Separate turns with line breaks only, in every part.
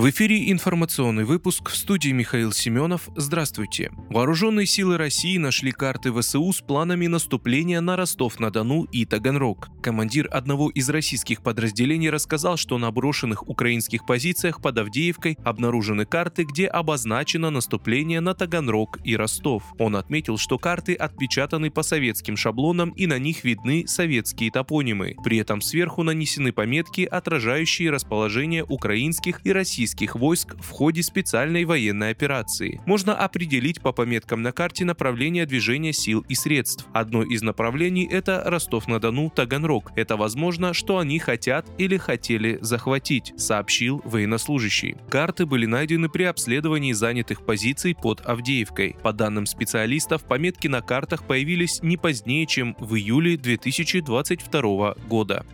В эфире информационный выпуск в студии Михаил Семенов. Здравствуйте. Вооруженные силы России нашли карты ВСУ с планами наступления на Ростов-на-Дону и Таганрог. Командир одного из российских подразделений рассказал, что на брошенных украинских позициях под Авдеевкой обнаружены карты, где обозначено наступление на Таганрог и Ростов. Он отметил, что карты отпечатаны по советским шаблонам и на них видны советские топонимы. При этом сверху нанесены пометки, отражающие расположение украинских и российских российских войск в ходе специальной военной операции. Можно определить по пометкам на карте направление движения сил и средств. Одно из направлений – это Ростов-на-Дону, Таганрог. Это возможно, что они хотят или хотели захватить, сообщил военнослужащий. Карты были найдены при обследовании занятых позиций под Авдеевкой. По данным специалистов, пометки на картах появились не позднее, чем в июле 2022 года.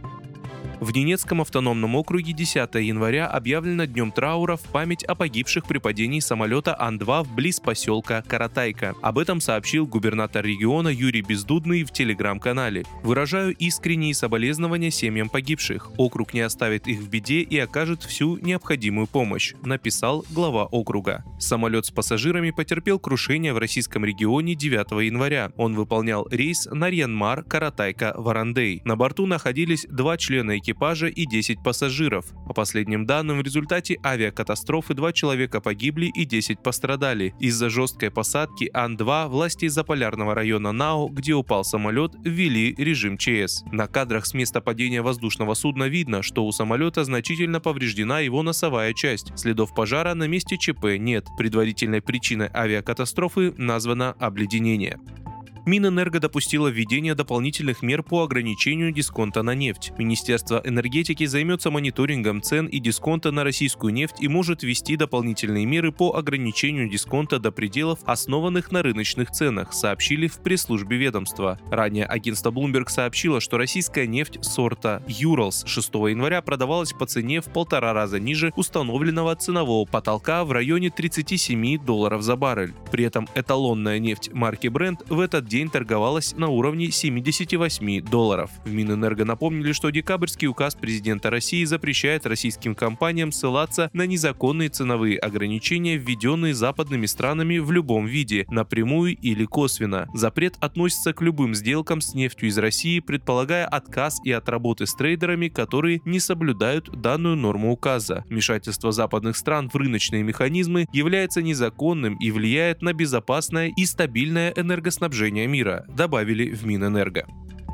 В Ненецком автономном округе 10 января объявлено днем траура в память о погибших при падении самолета Ан-2 вблиз поселка Каратайка. Об этом сообщил губернатор региона Юрий Бездудный в телеграм-канале. «Выражаю искренние соболезнования семьям погибших. Округ не оставит их в беде и окажет всю необходимую помощь», написал глава округа. Самолет с пассажирами потерпел крушение в российском регионе 9 января. Он выполнял рейс Нарьянмар, Каратайка, Варандей. На борту находились два члена экипажа и 10 пассажиров. По последним данным, в результате авиакатастрофы два человека погибли и 10 пострадали. Из-за жесткой посадки Ан-2 власти заполярного района Нао, где упал самолет, ввели режим ЧС. На кадрах с места падения воздушного судна видно, что у самолета значительно повреждена его носовая часть. Следов пожара на месте ЧП нет. Предварительной причиной авиакатастрофы названо обледенение. Минэнерго допустило введение дополнительных мер по ограничению дисконта на нефть. Министерство энергетики займется мониторингом цен и дисконта на российскую нефть и может ввести дополнительные меры по ограничению дисконта до пределов, основанных на рыночных ценах, сообщили в пресс-службе ведомства. Ранее агентство Bloomberg сообщило, что российская нефть сорта Urals 6 января продавалась по цене в полтора раза ниже установленного ценового потолка в районе 37 долларов за баррель. При этом эталонная нефть марки Brent в этот день день торговалась на уровне 78 долларов. В Минэнерго напомнили, что декабрьский указ президента России запрещает российским компаниям ссылаться на незаконные ценовые ограничения, введенные западными странами в любом виде, напрямую или косвенно. Запрет относится к любым сделкам с нефтью из России, предполагая отказ и от работы с трейдерами, которые не соблюдают данную норму указа. Вмешательство западных стран в рыночные механизмы является незаконным и влияет на безопасное и стабильное энергоснабжение мира, добавили в Минэнерго.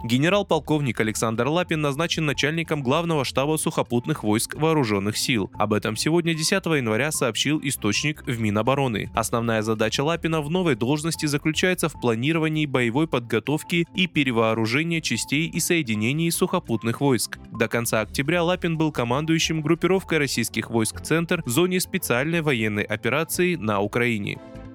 Генерал-полковник Александр Лапин назначен начальником главного штаба сухопутных войск вооруженных сил. Об этом сегодня 10 января сообщил источник в Минобороны. Основная задача Лапина в новой должности заключается в планировании боевой подготовки и перевооружения частей и соединений сухопутных войск. До конца октября Лапин был командующим группировкой российских войск «Центр» в зоне специальной военной операции на Украине.